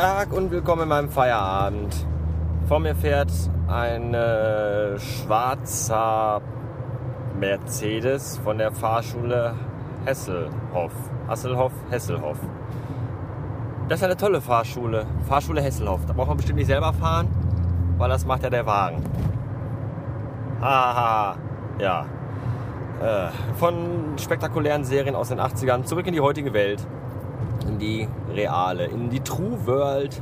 Tag und willkommen in meinem Feierabend. Vor mir fährt ein äh, schwarzer Mercedes von der Fahrschule Hesselhoff. Hasselhoff, Hesselhoff. Das ist eine tolle Fahrschule. Fahrschule Hesselhoff. Da braucht man bestimmt nicht selber fahren, weil das macht ja der Wagen. Haha, ja. Äh, von spektakulären Serien aus den 80ern zurück in die heutige Welt. In die reale, in die True World.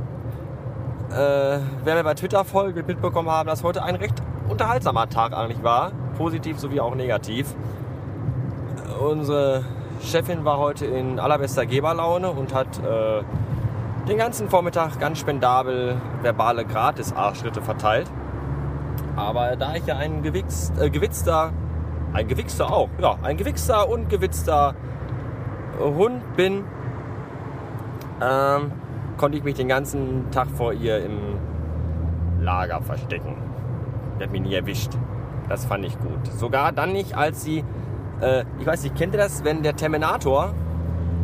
Äh, wer mir bei Twitter folgt, mitbekommen haben, dass heute ein recht unterhaltsamer Tag eigentlich war. Positiv sowie auch negativ. Unsere Chefin war heute in allerbester Geberlaune und hat äh, den ganzen Vormittag ganz spendabel verbale Gratis-Arschritte verteilt. Aber da ich ja ein gewichst, äh, gewitzter, ein gewichster auch, ja, ein gewichster und gewitzter Hund bin, ähm, konnte ich mich den ganzen Tag vor ihr im Lager verstecken. Die hat mich nie erwischt. Das fand ich gut. Sogar dann nicht, als sie, äh, ich weiß nicht, kennt ihr das, wenn der Terminator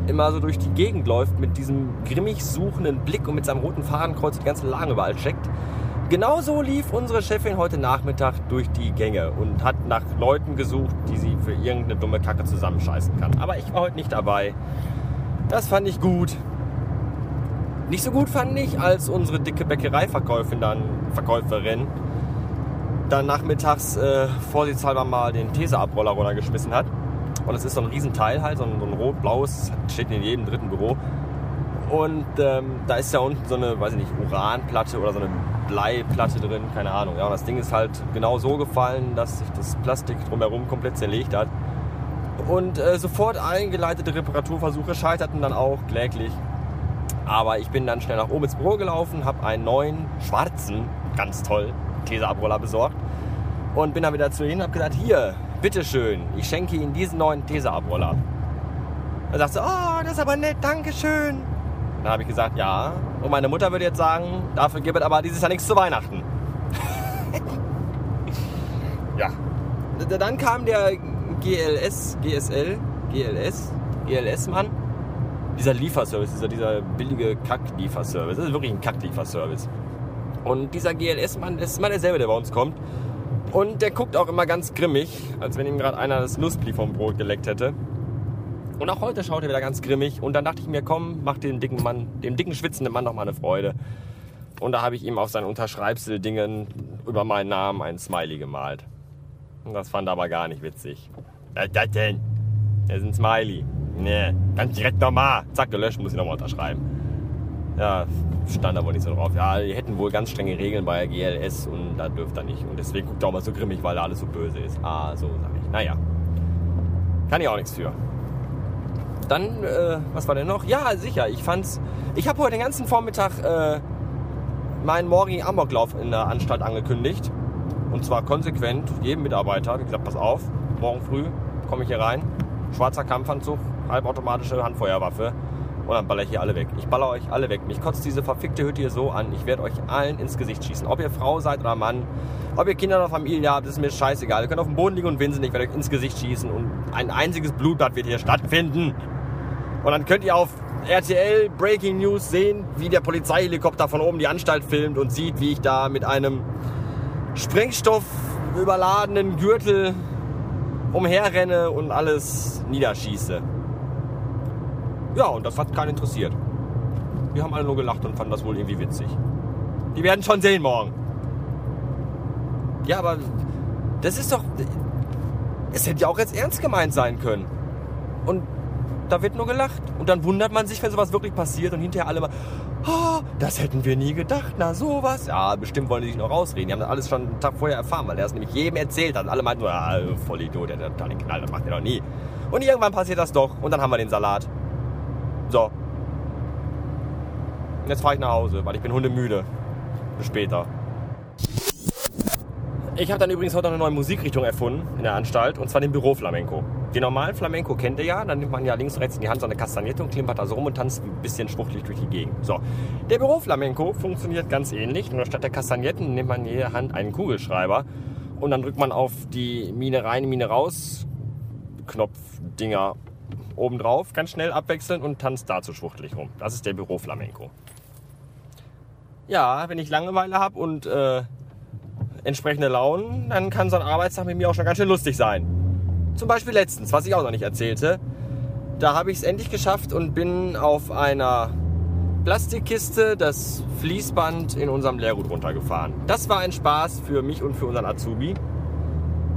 immer so durch die Gegend läuft mit diesem grimmig suchenden Blick und mit seinem roten Fadenkreuz die ganze Lagen überall checkt? Genauso lief unsere Chefin heute Nachmittag durch die Gänge und hat nach Leuten gesucht, die sie für irgendeine dumme Kacke zusammenscheißen kann. Aber ich war heute nicht dabei. Das fand ich gut. Nicht so gut fand ich, als unsere dicke Bäckereiverkäuferin dann, Verkäuferin dann nachmittags äh, vorsichtshalber mal den Tesa-Abroller runtergeschmissen hat. Und es ist so ein Riesenteil halt, so ein, so ein rot-blaues, steht in jedem dritten Büro. Und ähm, da ist ja unten so eine, weiß ich nicht, Uranplatte oder so eine Bleiplatte drin, keine Ahnung. Ja, und das Ding ist halt genau so gefallen, dass sich das Plastik drumherum komplett zerlegt hat. Und äh, sofort eingeleitete Reparaturversuche scheiterten dann auch kläglich. Aber ich bin dann schnell nach oben ins Büro gelaufen, habe einen neuen, schwarzen, ganz toll, Tesa-Abroller besorgt. Und bin dann wieder zu ihnen und habe gesagt, hier, bitteschön, ich schenke Ihnen diesen neuen Tesa-Abroller. Er sagte, oh, das ist aber nett, Dankeschön. Dann habe ich gesagt, ja. Und meine Mutter würde jetzt sagen, dafür gibt es aber dieses Jahr nichts zu Weihnachten. ja. Dann kam der GLS, GSL, GLS, GLS-Mann. Dieser Lieferservice, dieser, dieser billige Kack-Lieferservice. Das ist wirklich ein Kack-Lieferservice. Und dieser GLS-Mann, das ist immer derselbe, der bei uns kommt. Und der guckt auch immer ganz grimmig, als wenn ihm gerade einer das Nussbli vom Brot geleckt hätte. Und auch heute schaut er wieder ganz grimmig. Und dann dachte ich mir, komm, mach dem dicken Mann, dem dicken schwitzenden Mann noch mal eine Freude. Und da habe ich ihm auf seinen Unterschreibsel-Dingen über meinen Namen ein Smiley gemalt. Und das fand er aber gar nicht witzig. Was das denn? Das ist ein Smiley. Nee, ganz direkt nochmal. Zack, gelöscht, muss ich nochmal unterschreiben. Ja, stand wohl nicht so drauf. Ja, die hätten wohl ganz strenge Regeln bei GLS und da dürft er nicht. Und deswegen guckt er auch mal so grimmig, weil da alles so böse ist. Ah, so sag ich. Naja. Kann ich auch nichts für. Dann, äh, was war denn noch? Ja, sicher. Ich fand's. Ich habe heute den ganzen Vormittag äh, meinen morgigen Amoklauf in der Anstalt angekündigt. Und zwar konsequent jedem Mitarbeiter. Wie gesagt, pass auf, morgen früh komme ich hier rein. Schwarzer Kampfanzug, halbautomatische Handfeuerwaffe. Und dann baller ich hier alle weg. Ich baller euch alle weg. Mich kotzt diese verfickte Hütte hier so an. Ich werde euch allen ins Gesicht schießen. Ob ihr Frau seid oder Mann, ob ihr Kinder oder Familie habt, ist mir scheißegal. Ihr könnt auf dem Boden liegen und winseln. Ich werde euch ins Gesicht schießen. Und ein einziges Blutbad wird hier stattfinden. Und dann könnt ihr auf RTL Breaking News sehen, wie der Polizeihelikopter von oben die Anstalt filmt und sieht, wie ich da mit einem Sprengstoff überladenen Gürtel umherrenne und alles niederschieße. Ja, und das hat keinen interessiert. Wir haben alle nur gelacht und fanden das wohl irgendwie witzig. Die werden schon sehen morgen. Ja, aber das ist doch. Es hätte ja auch jetzt ernst gemeint sein können. Und da wird nur gelacht. Und dann wundert man sich, wenn sowas wirklich passiert und hinterher alle mal, oh, das hätten wir nie gedacht, na sowas. Ja, bestimmt wollen die sich noch rausreden. Die haben das alles schon einen Tag vorher erfahren, weil er es nämlich jedem erzählt hat. Alle meinten nur, ah, voll Idiot, der hat den Knall, das macht er doch nie. Und irgendwann passiert das doch und dann haben wir den Salat. So. Jetzt fahre ich nach Hause, weil ich bin hundemüde. Bis später. Ich habe dann übrigens heute eine neue Musikrichtung erfunden in der Anstalt, und zwar den Büroflamenco. Den normalen Flamenco kennt ihr ja, dann nimmt man ja links und rechts in die Hand so eine Kastagnette und klimpert da so rum und tanzt ein bisschen schwuchtelig durch die Gegend. So, der Büroflamenco funktioniert ganz ähnlich, nur statt der Kastagnetten nimmt man in jeder Hand einen Kugelschreiber und dann drückt man auf die Mine rein, Mine raus, Knopfdinger oben drauf, ganz schnell abwechseln und tanzt dazu schwuchtelig rum. Das ist der Büroflamenco. Ja, wenn ich Langeweile habe und äh, entsprechende Launen, dann kann so ein Arbeitstag mit mir auch schon ganz schön lustig sein. Zum Beispiel letztens, was ich auch noch nicht erzählte. Da habe ich es endlich geschafft und bin auf einer Plastikkiste das Fließband in unserem Lehrgut runtergefahren. Das war ein Spaß für mich und für unseren Azubi,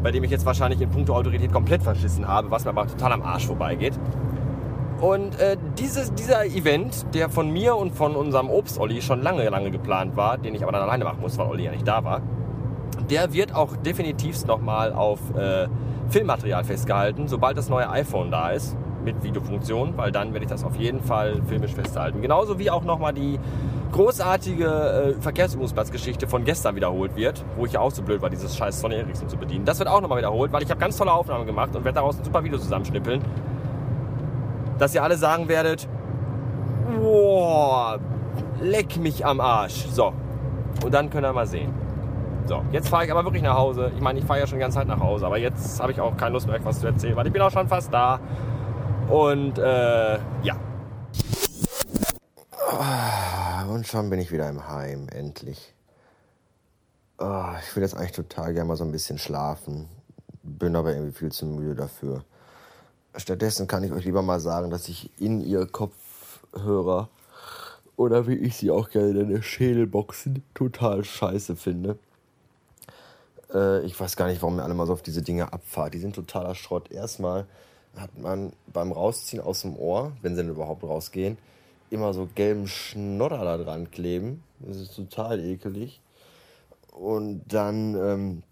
bei dem ich jetzt wahrscheinlich in puncto Autorität komplett verschissen habe, was mir aber total am Arsch vorbeigeht. Und äh, dieses, dieser Event, der von mir und von unserem Obst-Olli schon lange, lange geplant war, den ich aber dann alleine machen muss, weil Olli ja nicht da war, der wird auch definitiv nochmal auf äh, Filmmaterial festgehalten, sobald das neue iPhone da ist mit Videofunktion, weil dann werde ich das auf jeden Fall filmisch festhalten. Genauso wie auch nochmal die großartige äh, Verkehrsübungsplatzgeschichte von gestern wiederholt wird, wo ich ja auch so blöd war, dieses scheiß Sony Ericsson zu bedienen. Das wird auch nochmal wiederholt, weil ich habe ganz tolle Aufnahmen gemacht und werde daraus ein super Video zusammenschnippeln, dass ihr alle sagen werdet, boah, leck mich am Arsch. So, und dann könnt ihr mal sehen. So, jetzt fahre ich aber wirklich nach Hause. Ich meine, ich fahre ja schon die ganze Zeit nach Hause, aber jetzt habe ich auch keine Lust mehr, was zu erzählen, weil ich bin auch schon fast da. Und äh, ja. Und schon bin ich wieder im Heim, endlich. Oh, ich will jetzt eigentlich total gerne mal so ein bisschen schlafen. Bin aber irgendwie viel zu müde dafür. Stattdessen kann ich euch lieber mal sagen, dass ich in ihr Kopfhörer oder wie ich sie auch gerne nenne, Schädelboxen total scheiße finde. Äh, ich weiß gar nicht, warum mir alle mal so auf diese Dinge abfahrt. Die sind totaler Schrott. Erstmal hat man beim Rausziehen aus dem Ohr, wenn sie denn überhaupt rausgehen, immer so gelben Schnodder da dran kleben. Das ist total ekelig. Und dann ähm,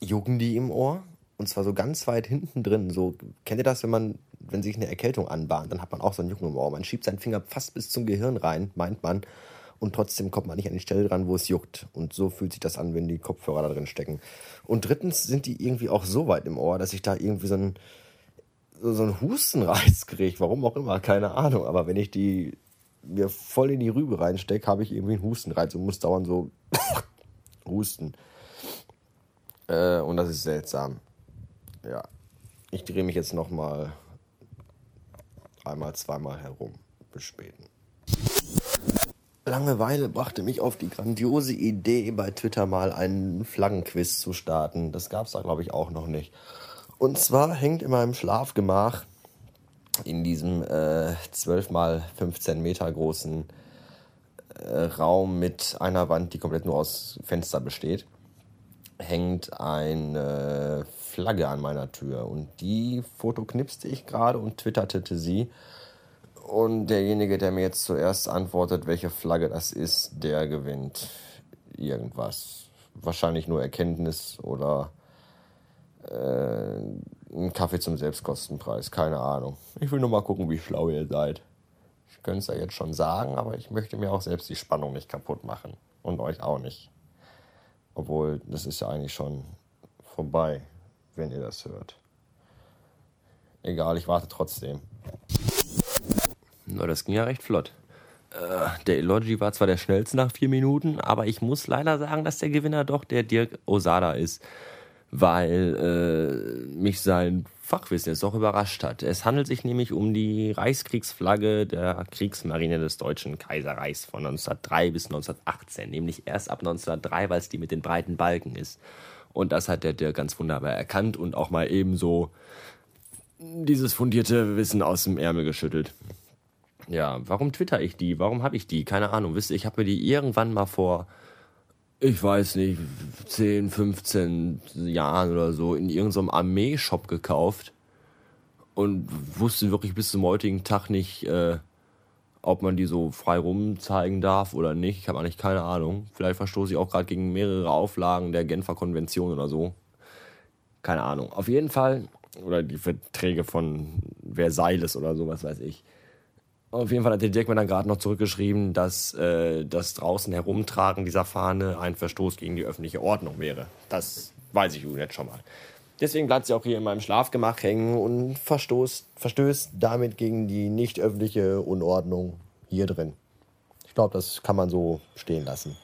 jucken die im Ohr. Und zwar so ganz weit hinten drin. So, kennt ihr das, wenn man, wenn sich eine Erkältung anbahnt, dann hat man auch so ein Jucken im Ohr. Man schiebt seinen Finger fast bis zum Gehirn rein, meint man und trotzdem kommt man nicht an die Stelle dran, wo es juckt. Und so fühlt sich das an, wenn die Kopfhörer da drin stecken. Und drittens sind die irgendwie auch so weit im Ohr, dass ich da irgendwie so ein so ein Hustenreiz kriege. Warum auch immer, keine Ahnung. Aber wenn ich die mir voll in die Rübe reinstecke, habe ich irgendwie einen Hustenreiz und muss dauernd so husten. Äh, und das ist seltsam. Ja. Ich drehe mich jetzt nochmal einmal, zweimal herum. Bis späten. Langeweile brachte mich auf die grandiose Idee, bei Twitter mal einen Flaggenquiz zu starten. Das gab es da, glaube ich, auch noch nicht. Und zwar hängt in meinem Schlafgemach in diesem äh, 12 mal 15 Meter großen äh, Raum mit einer Wand, die komplett nur aus Fenster besteht, hängt eine Flagge an meiner Tür. Und die Foto knipste ich gerade und twitterte sie. Und derjenige, der mir jetzt zuerst antwortet, welche Flagge das ist, der gewinnt irgendwas. Wahrscheinlich nur Erkenntnis oder äh, einen Kaffee zum Selbstkostenpreis. Keine Ahnung. Ich will nur mal gucken, wie schlau ihr seid. Ich könnte es ja jetzt schon sagen, aber ich möchte mir auch selbst die Spannung nicht kaputt machen. Und euch auch nicht. Obwohl, das ist ja eigentlich schon vorbei, wenn ihr das hört. Egal, ich warte trotzdem. Na, das ging ja recht flott. Äh, der Elogy war zwar der schnellste nach vier Minuten, aber ich muss leider sagen, dass der Gewinner doch der Dirk Osada ist, weil äh, mich sein Fachwissen jetzt doch überrascht hat. Es handelt sich nämlich um die Reichskriegsflagge der Kriegsmarine des Deutschen Kaiserreichs von 1903 bis 1918, nämlich erst ab 1903, weil es die mit den breiten Balken ist. Und das hat der Dirk ganz wunderbar erkannt und auch mal ebenso dieses fundierte Wissen aus dem Ärmel geschüttelt. Ja, warum twitter ich die? Warum habe ich die? Keine Ahnung. Wisst ihr, ich habe mir die irgendwann mal vor, ich weiß nicht, 10, 15 Jahren oder so in irgendeinem Armeeshop gekauft und wusste wirklich bis zum heutigen Tag nicht, äh, ob man die so frei rumzeigen darf oder nicht. Ich habe eigentlich keine Ahnung. Vielleicht verstoße ich auch gerade gegen mehrere Auflagen der Genfer Konvention oder so. Keine Ahnung. Auf jeden Fall, oder die Verträge von Versailles oder so, was weiß ich. Auf jeden Fall hat der Dirk mir dann gerade noch zurückgeschrieben, dass äh, das draußen herumtragen dieser Fahne ein Verstoß gegen die öffentliche Ordnung wäre. Das weiß ich jetzt schon mal. Deswegen bleibt sie auch hier in meinem Schlafgemach hängen und verstoßt, verstößt damit gegen die nicht öffentliche Unordnung hier drin. Ich glaube, das kann man so stehen lassen.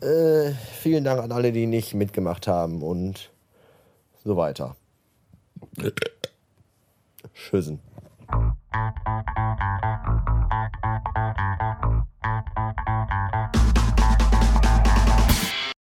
Äh, vielen Dank an alle, die nicht mitgemacht haben und so weiter. Tschüssen.